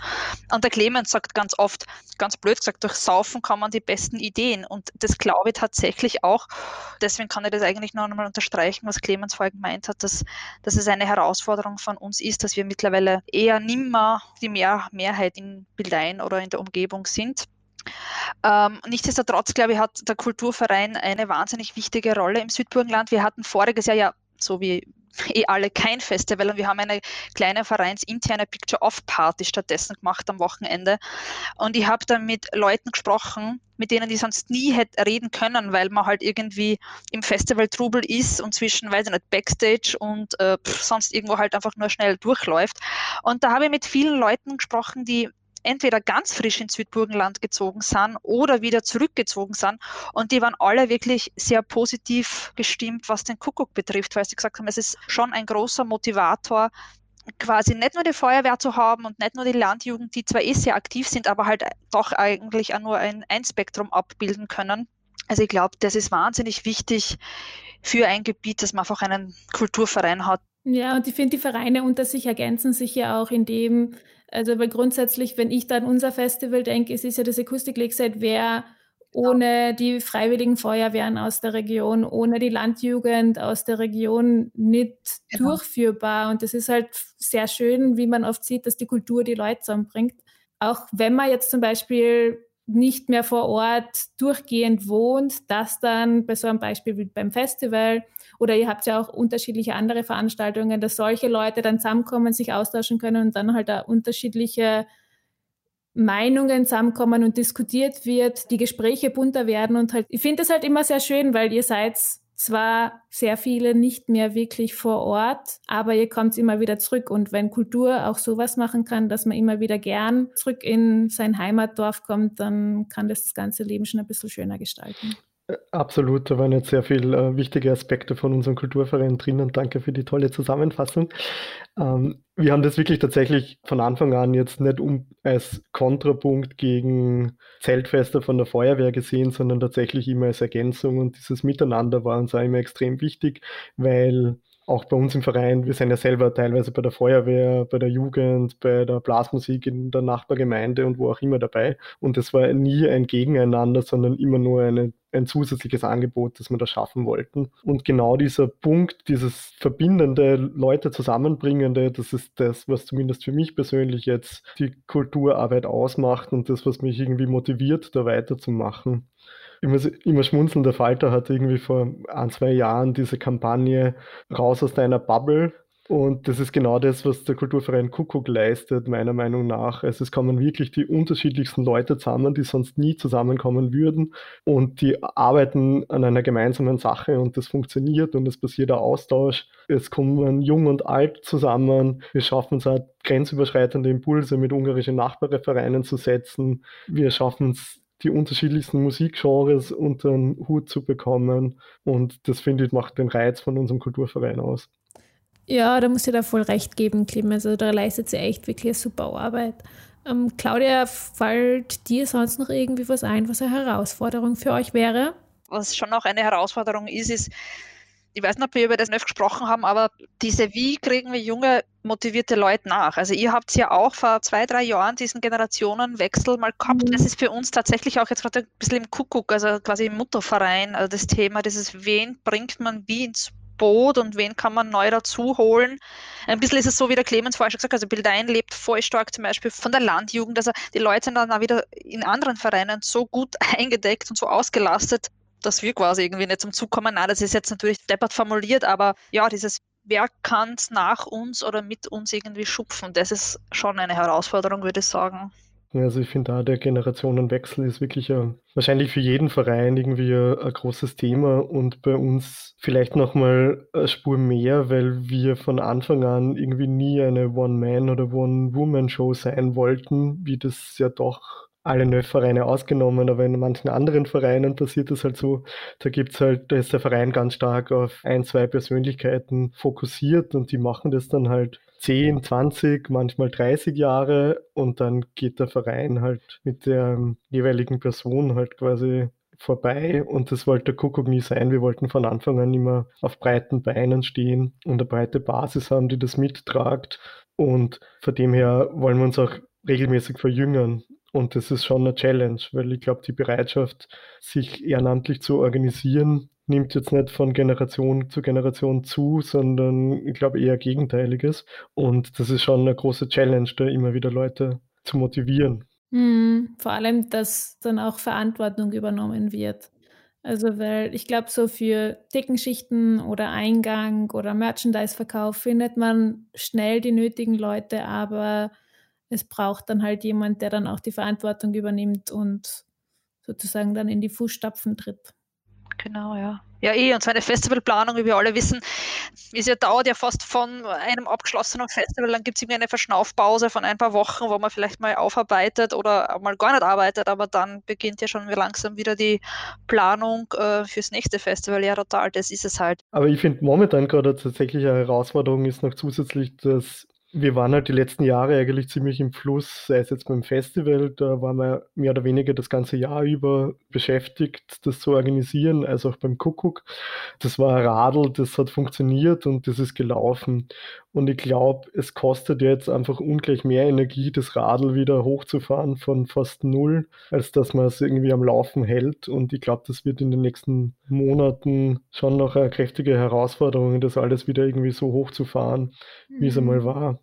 Und der Clemens sagt ganz oft, ganz blöd gesagt, durch Saufen kommen die besten Ideen. Und das glaube ich tatsächlich auch. Deswegen kann ich das eigentlich noch einmal unterstreichen, was Clemens vorhin gemeint hat, dass, dass es eine Herausforderung von uns ist, dass wir mittlerweile eher nimmer die Mehr Mehrheit in Bildein oder in der Umgebung sind. Ähm, nichtsdestotrotz, glaube ich, hat der Kulturverein eine wahnsinnig wichtige Rolle im Südburgenland. Wir hatten voriges Jahr ja, so wie [laughs] eh alle kein Festival und wir haben eine kleine vereinsinterne Picture-Off-Party stattdessen gemacht am Wochenende. Und ich habe dann mit Leuten gesprochen, mit denen ich sonst nie hätte reden können, weil man halt irgendwie im Festival-Trubel ist und zwischen, weiß ich nicht, Backstage und äh, sonst irgendwo halt einfach nur schnell durchläuft. Und da habe ich mit vielen Leuten gesprochen, die entweder ganz frisch ins Südburgenland gezogen sind oder wieder zurückgezogen sind. Und die waren alle wirklich sehr positiv gestimmt, was den Kuckuck betrifft, weil sie gesagt haben, es ist schon ein großer Motivator, quasi nicht nur die Feuerwehr zu haben und nicht nur die Landjugend, die zwar eh sehr aktiv sind, aber halt doch eigentlich auch nur ein, ein Spektrum abbilden können. Also ich glaube, das ist wahnsinnig wichtig für ein Gebiet, dass man einfach einen Kulturverein hat. Ja, und ich finde, die Vereine unter sich ergänzen sich ja auch in dem, also, weil grundsätzlich, wenn ich da an unser Festival denke, es ist ja das Akustik Lakeside wäre ohne die freiwilligen Feuerwehren aus der Region, ohne die Landjugend aus der Region nicht genau. durchführbar. Und das ist halt sehr schön, wie man oft sieht, dass die Kultur die Leute zusammenbringt. Auch wenn man jetzt zum Beispiel nicht mehr vor Ort durchgehend wohnt, dass dann bei so einem Beispiel wie beim Festival oder ihr habt ja auch unterschiedliche andere Veranstaltungen, dass solche Leute dann zusammenkommen, sich austauschen können und dann halt da unterschiedliche Meinungen zusammenkommen und diskutiert wird, die Gespräche bunter werden und halt, ich finde das halt immer sehr schön, weil ihr seid zwar sehr viele nicht mehr wirklich vor Ort, aber ihr kommt immer wieder zurück. Und wenn Kultur auch sowas machen kann, dass man immer wieder gern zurück in sein Heimatdorf kommt, dann kann das das ganze Leben schon ein bisschen schöner gestalten. Absolut, da waren jetzt sehr viele äh, wichtige Aspekte von unserem Kulturverein drin und danke für die tolle Zusammenfassung. Ähm, wir haben das wirklich tatsächlich von Anfang an jetzt nicht um, als Kontrapunkt gegen Zeltfeste von der Feuerwehr gesehen, sondern tatsächlich immer als Ergänzung und dieses Miteinander war uns auch immer extrem wichtig, weil auch bei uns im Verein, wir sind ja selber teilweise bei der Feuerwehr, bei der Jugend, bei der Blasmusik in der Nachbargemeinde und wo auch immer dabei. Und es war nie ein Gegeneinander, sondern immer nur eine, ein zusätzliches Angebot, das wir da schaffen wollten. Und genau dieser Punkt, dieses verbindende, Leute zusammenbringende, das ist das, was zumindest für mich persönlich jetzt die Kulturarbeit ausmacht und das, was mich irgendwie motiviert, da weiterzumachen immer, immer schmunzeln. Der Falter hat irgendwie vor ein, zwei Jahren diese Kampagne Raus aus deiner Bubble. Und das ist genau das, was der Kulturverein Kuckuck leistet, meiner Meinung nach. Also es kommen wirklich die unterschiedlichsten Leute zusammen, die sonst nie zusammenkommen würden. Und die arbeiten an einer gemeinsamen Sache und das funktioniert und es passiert ein Austausch. Es kommen jung und alt zusammen. Wir schaffen es auch, grenzüberschreitende Impulse mit ungarischen Nachbarvereinen zu setzen. Wir schaffen es, die unterschiedlichsten Musikgenres unter den Hut zu bekommen. Und das, finde ich, macht den Reiz von unserem Kulturverein aus. Ja, da muss ich da voll recht geben, Clem. Also da leistet sie echt wirklich eine super Arbeit. Ähm, Claudia, fällt dir sonst noch irgendwie was ein, was eine Herausforderung für euch wäre? Was schon noch eine Herausforderung ist, ist, ich weiß nicht, ob wir über das nicht gesprochen haben, aber diese, wie kriegen wir junge, motivierte Leute nach? Also ihr habt ja auch vor zwei, drei Jahren diesen Generationenwechsel mal gehabt. Mhm. Das ist für uns tatsächlich auch jetzt gerade ein bisschen im Kuckuck, also quasi im Mutterverein, also das Thema, dieses, wen bringt man wie ins Boot und wen kann man neu dazu holen. Ein bisschen ist es so, wie der Clemens vorher schon gesagt hat, also Bildein lebt voll stark zum Beispiel von der Landjugend. Also die Leute sind dann auch wieder in anderen Vereinen so gut [laughs] eingedeckt und so ausgelastet, dass wir quasi irgendwie nicht zum Zug kommen. Nein, das ist jetzt natürlich deppert formuliert, aber ja, dieses wer kann es nach uns oder mit uns irgendwie schupfen? Das ist schon eine Herausforderung, würde ich sagen. Also ich finde da der Generationenwechsel ist wirklich ein, wahrscheinlich für jeden Verein irgendwie ein, ein großes Thema und bei uns vielleicht nochmal eine Spur mehr, weil wir von Anfang an irgendwie nie eine One-Man- oder One-Woman-Show sein wollten, wie das ja doch alle NÖF-Vereine ausgenommen, aber in manchen anderen Vereinen passiert das halt so, da gibt's halt, da ist der Verein ganz stark auf ein, zwei Persönlichkeiten fokussiert und die machen das dann halt 10, 20, manchmal 30 Jahre und dann geht der Verein halt mit der jeweiligen Person halt quasi vorbei und das wollte der Kuckuck nie sein. Wir wollten von Anfang an immer auf breiten Beinen stehen und eine breite Basis haben, die das mittragt und von dem her wollen wir uns auch regelmäßig verjüngern. Und das ist schon eine Challenge, weil ich glaube, die Bereitschaft, sich ehrenamtlich zu organisieren, nimmt jetzt nicht von Generation zu Generation zu, sondern ich glaube eher Gegenteiliges. Und das ist schon eine große Challenge, da immer wieder Leute zu motivieren. Mhm, vor allem, dass dann auch Verantwortung übernommen wird. Also, weil ich glaube, so für Tickenschichten oder Eingang oder Merchandise-Verkauf findet man schnell die nötigen Leute, aber es braucht dann halt jemand, der dann auch die Verantwortung übernimmt und sozusagen dann in die Fußstapfen tritt. Genau, ja. Ja, eh, und so eine Festivalplanung, wie wir alle wissen, ist ja, dauert ja fast von einem abgeschlossenen Festival, dann gibt es irgendwie eine Verschnaufpause von ein paar Wochen, wo man vielleicht mal aufarbeitet oder mal gar nicht arbeitet, aber dann beginnt ja schon langsam wieder die Planung äh, fürs nächste Festival. Ja, total, das ist es halt. Aber ich finde momentan gerade tatsächlich eine Herausforderung ist noch zusätzlich, dass wir waren halt die letzten Jahre eigentlich ziemlich im Fluss, sei es jetzt beim Festival, da waren wir mehr oder weniger das ganze Jahr über beschäftigt, das zu organisieren, als auch beim Kuckuck. Das war ein Radl, das hat funktioniert und das ist gelaufen. Und ich glaube, es kostet jetzt einfach ungleich mehr Energie, das Radl wieder hochzufahren von fast null, als dass man es irgendwie am Laufen hält. Und ich glaube, das wird in den nächsten Monaten schon noch eine kräftige Herausforderung, das alles wieder irgendwie so hochzufahren, wie es einmal mhm. war.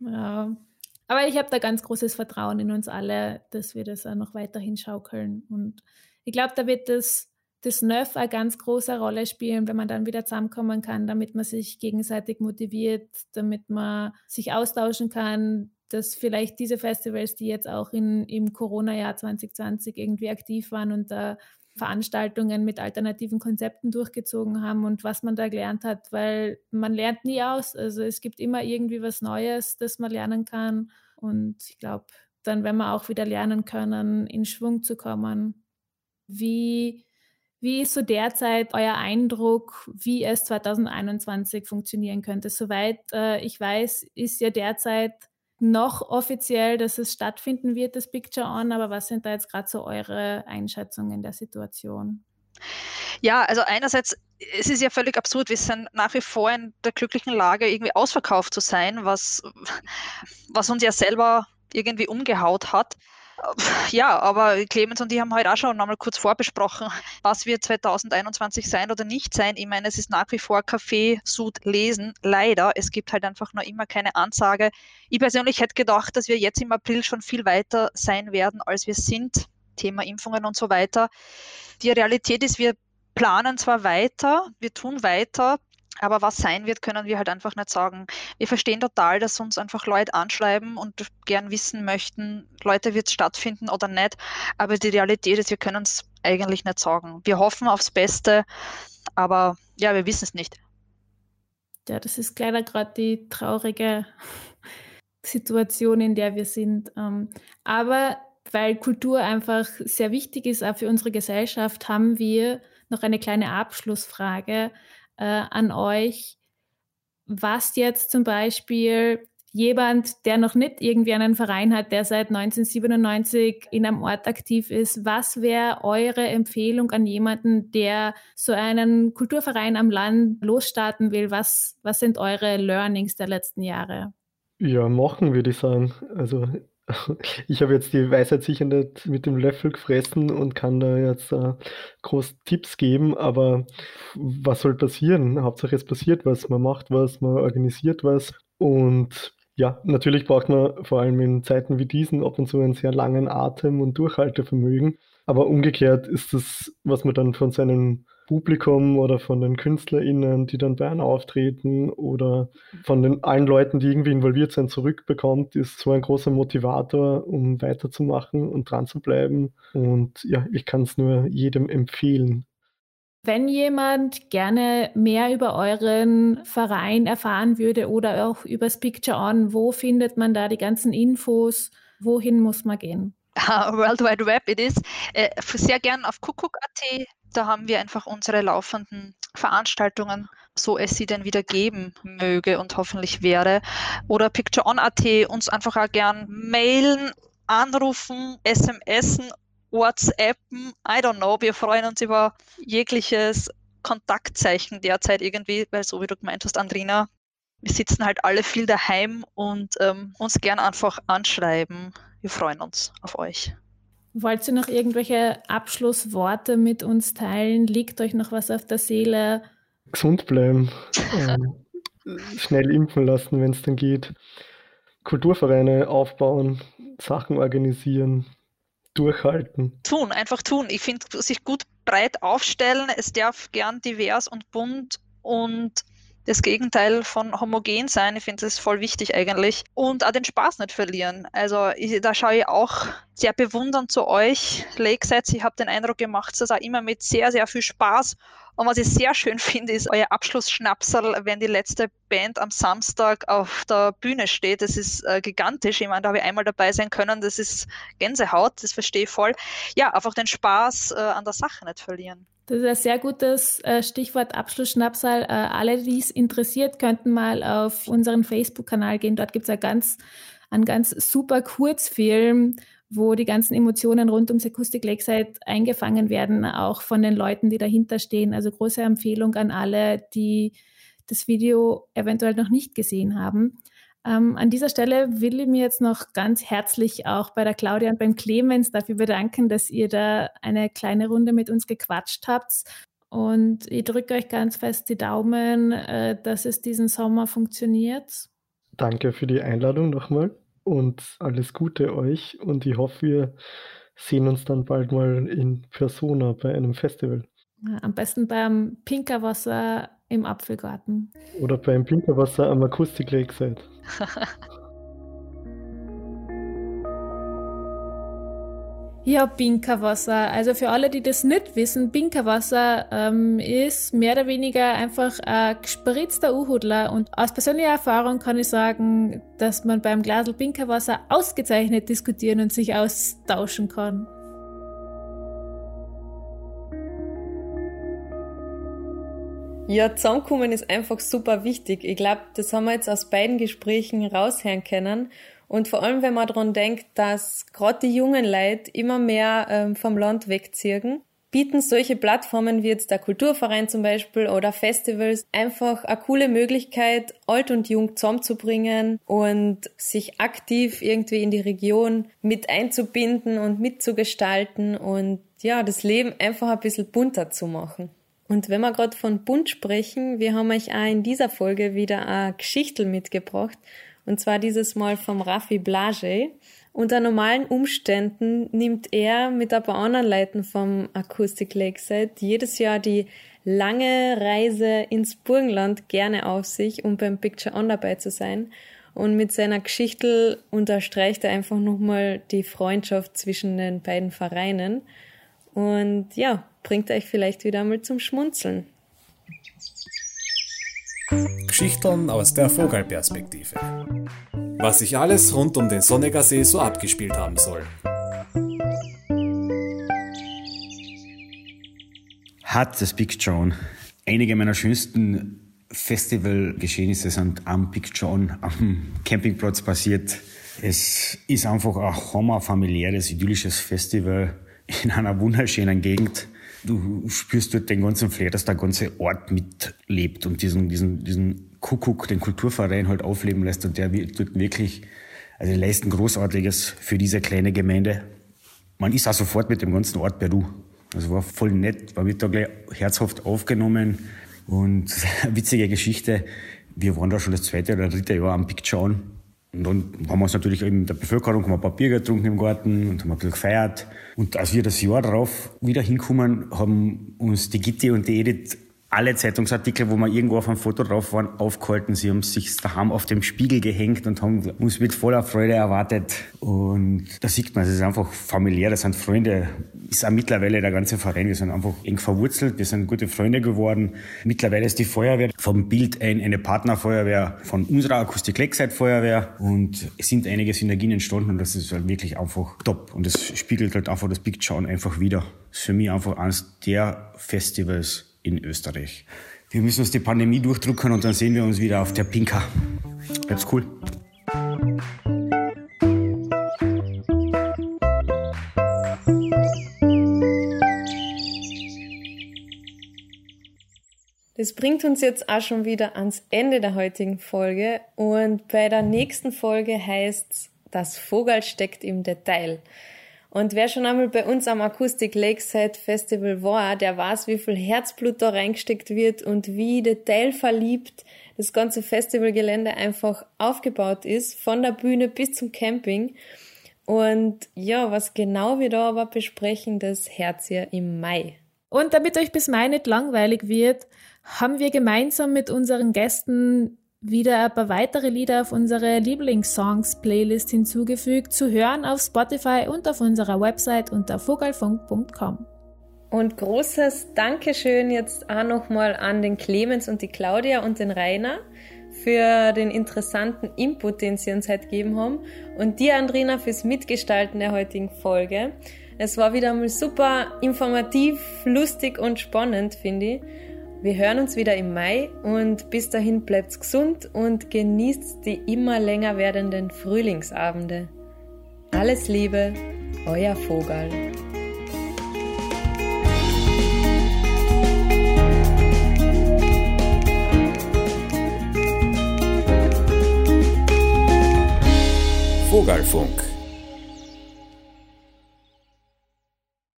Ja, aber ich habe da ganz großes Vertrauen in uns alle, dass wir das auch noch weiterhin schaukeln. Und ich glaube, da wird das, das Nerf eine ganz große Rolle spielen, wenn man dann wieder zusammenkommen kann, damit man sich gegenseitig motiviert, damit man sich austauschen kann, dass vielleicht diese Festivals, die jetzt auch in, im Corona-Jahr 2020 irgendwie aktiv waren und da Veranstaltungen mit alternativen Konzepten durchgezogen haben und was man da gelernt hat, weil man lernt nie aus. Also es gibt immer irgendwie was Neues, das man lernen kann. Und ich glaube, dann, wenn wir auch wieder lernen können, in Schwung zu kommen, wie, wie ist so derzeit euer Eindruck, wie es 2021 funktionieren könnte? Soweit äh, ich weiß, ist ja derzeit noch offiziell, dass es stattfinden wird, das Picture On, aber was sind da jetzt gerade so eure Einschätzungen der Situation? Ja, also einerseits, es ist ja völlig absurd, wir sind nach wie vor in der glücklichen Lage, irgendwie ausverkauft zu sein, was, was uns ja selber irgendwie umgehaut hat. Ja, aber Clemens und ich haben heute auch schon nochmal kurz vorbesprochen, was wird 2021 sein oder nicht sein. Ich meine, es ist nach wie vor Kaffee, Sud, Lesen. Leider, es gibt halt einfach noch immer keine Ansage. Ich persönlich hätte gedacht, dass wir jetzt im April schon viel weiter sein werden, als wir sind. Thema Impfungen und so weiter. Die Realität ist, wir planen zwar weiter, wir tun weiter, aber was sein wird, können wir halt einfach nicht sagen. Wir verstehen total, dass uns einfach Leute anschreiben und gern wissen möchten, Leute, wird es stattfinden oder nicht. Aber die Realität ist, wir können es eigentlich nicht sagen. Wir hoffen aufs Beste, aber ja, wir wissen es nicht. Ja, das ist leider gerade die traurige [laughs] Situation, in der wir sind. Ähm, aber weil Kultur einfach sehr wichtig ist, auch für unsere Gesellschaft, haben wir noch eine kleine Abschlussfrage äh, an euch, was jetzt zum Beispiel jemand, der noch nicht irgendwie einen Verein hat, der seit 1997 in einem Ort aktiv ist, was wäre eure Empfehlung an jemanden, der so einen Kulturverein am Land losstarten will? Was, was sind eure Learnings der letzten Jahre? Ja, machen würde ich sagen. Also [laughs] ich habe jetzt die Weisheit sicher nicht mit dem Löffel gefressen und kann da jetzt äh, groß Tipps geben, aber was soll passieren? Hauptsache es passiert was, man macht was, man organisiert was. Und ja, natürlich braucht man vor allem in Zeiten wie diesen ab und zu einen sehr langen Atem und Durchhaltevermögen, aber umgekehrt ist das, was man dann von seinen Publikum oder von den KünstlerInnen, die dann bei einem auftreten oder von den allen Leuten, die irgendwie involviert sind, zurückbekommt, ist so ein großer Motivator, um weiterzumachen und dran zu bleiben. Und ja, ich kann es nur jedem empfehlen. Wenn jemand gerne mehr über euren Verein erfahren würde oder auch über das Picture On, wo findet man da die ganzen Infos? Wohin muss man gehen? World Wide Web it is. Äh, sehr gern auf kuckuck.at. Da haben wir einfach unsere laufenden Veranstaltungen, so es sie denn wieder geben möge und hoffentlich wäre. Oder pictureon.at uns einfach auch gern mailen, anrufen, SMSen, WhatsAppen. I don't know. Wir freuen uns über jegliches Kontaktzeichen derzeit irgendwie, weil so wie du gemeint hast, Andrina, wir sitzen halt alle viel daheim und ähm, uns gern einfach anschreiben. Wir freuen uns auf euch. Wollt ihr noch irgendwelche Abschlussworte mit uns teilen? Liegt euch noch was auf der Seele? Gesund bleiben. ähm, schnell impfen lassen, wenn es dann geht. Kulturvereine aufbauen, Sachen organisieren, durchhalten. Tun, einfach tun. Ich finde, sich gut breit aufstellen. Es darf gern divers und bunt und das Gegenteil von homogen sein. Ich finde das voll wichtig eigentlich. Und auch den Spaß nicht verlieren. Also ich, da schaue ich auch sehr bewundernd zu euch, Lakesides. Ich habe den Eindruck gemacht, dass auch immer mit sehr, sehr viel Spaß. Und was ich sehr schön [laughs] finde, ist euer Abschlussschnapsel, wenn die letzte Band am Samstag auf der Bühne steht. Das ist äh, gigantisch. Ich meine, da habe ich einmal dabei sein können. Das ist Gänsehaut, das verstehe ich voll. Ja, einfach den Spaß äh, an der Sache nicht verlieren. Das ist ein sehr gutes äh, Stichwort Abschlussschnapsal. Äh, alle, die es interessiert, könnten mal auf unseren Facebook-Kanal gehen. Dort gibt es ein ganz, einen ganz super Kurzfilm, wo die ganzen Emotionen rund ums Acoustic Lakeside eingefangen werden, auch von den Leuten, die dahinter stehen. Also große Empfehlung an alle, die das Video eventuell noch nicht gesehen haben. Ähm, an dieser Stelle will ich mir jetzt noch ganz herzlich auch bei der Claudia und beim Clemens dafür bedanken, dass ihr da eine kleine Runde mit uns gequatscht habt. Und ich drücke euch ganz fest die Daumen, äh, dass es diesen Sommer funktioniert. Danke für die Einladung nochmal und alles Gute euch. Und ich hoffe, wir sehen uns dann bald mal in Persona bei einem Festival. Am besten beim Pinkerwasser im Apfelgarten. Oder beim Pinkerwasser am Akustik Lakeside. [laughs] Ja, Binkerwasser. Also für alle, die das nicht wissen, Binkerwasser ähm, ist mehr oder weniger einfach ein gespritzter Uhudler. Und aus persönlicher Erfahrung kann ich sagen, dass man beim Glasel Binkerwasser ausgezeichnet diskutieren und sich austauschen kann. Ja, zusammenkommen ist einfach super wichtig. Ich glaube, das haben wir jetzt aus beiden Gesprächen raushören können. Und vor allem, wenn man daran denkt, dass gerade die jungen Leute immer mehr ähm, vom Land wegziehen, bieten solche Plattformen wie jetzt der Kulturverein zum Beispiel oder Festivals einfach eine coole Möglichkeit, alt und jung zusammenzubringen und sich aktiv irgendwie in die Region mit einzubinden und mitzugestalten und ja, das Leben einfach ein bisschen bunter zu machen. Und wenn wir gerade von bunt sprechen, wir haben euch auch in dieser Folge wieder eine Geschichte mitgebracht. Und zwar dieses Mal vom Raffi Blage. Unter normalen Umständen nimmt er mit ein paar anderen Leuten vom Acoustic Lakeside jedes Jahr die lange Reise ins Burgenland gerne auf sich, um beim Picture On dabei zu sein. Und mit seiner Geschichte unterstreicht er einfach nochmal die Freundschaft zwischen den beiden Vereinen. Und ja, bringt euch vielleicht wieder einmal zum Schmunzeln. Geschichten aus der Vogelperspektive. Was sich alles rund um den Sonneger See so abgespielt haben soll. Hat das Big John. Einige meiner schönsten Festivalgeschehnisse sind am Big John, am Campingplatz passiert. Es ist einfach ein hammerfamiliäres, idyllisches Festival in einer wunderschönen Gegend du spürst dort den ganzen Flair, dass der ganze Ort mitlebt und diesen, diesen, diesen Kuckuck, den Kulturverein halt aufleben lässt und der dort wirklich, also leisten Großartiges für diese kleine Gemeinde. Man ist auch sofort mit dem ganzen Ort per Du. Also war voll nett, war mit da gleich herzhaft aufgenommen und [laughs] witzige Geschichte. Wir waren da schon das zweite oder dritte Jahr am Big John Und dann haben wir uns natürlich in der Bevölkerung haben paar Bier getrunken im Garten und haben ein bisschen gefeiert. Und als wir das Jahr darauf wieder hinkommen, haben uns die Gitti und die Edith alle Zeitungsartikel, wo wir irgendwo auf einem Foto drauf waren, aufgehalten. Sie haben sich daheim auf dem Spiegel gehängt und haben uns mit voller Freude erwartet. Und da sieht man, es ist einfach familiär, das sind Freunde. Ist auch mittlerweile der ganze Verein, wir sind einfach eng verwurzelt, wir sind gute Freunde geworden. Mittlerweile ist die Feuerwehr vom Bild ein, eine Partnerfeuerwehr von unserer Akustik Lakeside Feuerwehr und es sind einige Synergien entstanden und das ist halt wirklich einfach top. Und das spiegelt halt einfach das Big John einfach wieder. Das ist für mich einfach eines der Festivals, in Österreich. Wir müssen uns die Pandemie durchdrücken und dann sehen wir uns wieder auf der Pinka. Bleib's cool. Das bringt uns jetzt auch schon wieder ans Ende der heutigen Folge und bei der nächsten Folge heißt's, das Vogel steckt im Detail. Und wer schon einmal bei uns am Acoustic Lakeside Festival war, der weiß, wie viel Herzblut da reingesteckt wird und wie detailverliebt das ganze Festivalgelände einfach aufgebaut ist, von der Bühne bis zum Camping. Und ja, was genau wir da aber besprechen, das Herz ihr im Mai. Und damit euch bis Mai nicht langweilig wird, haben wir gemeinsam mit unseren Gästen wieder ein paar weitere Lieder auf unsere Lieblingssongs-Playlist hinzugefügt, zu hören auf Spotify und auf unserer Website unter vogelfunk.com. Und großes Dankeschön jetzt auch nochmal an den Clemens und die Claudia und den Rainer für den interessanten Input, den sie uns heute gegeben haben. Und dir, Andrina, fürs Mitgestalten der heutigen Folge. Es war wieder einmal super informativ, lustig und spannend, finde ich. Wir hören uns wieder im Mai und bis dahin bleibt's gesund und genießt die immer länger werdenden Frühlingsabende. Alles Liebe, euer Vogel. Vogelfunk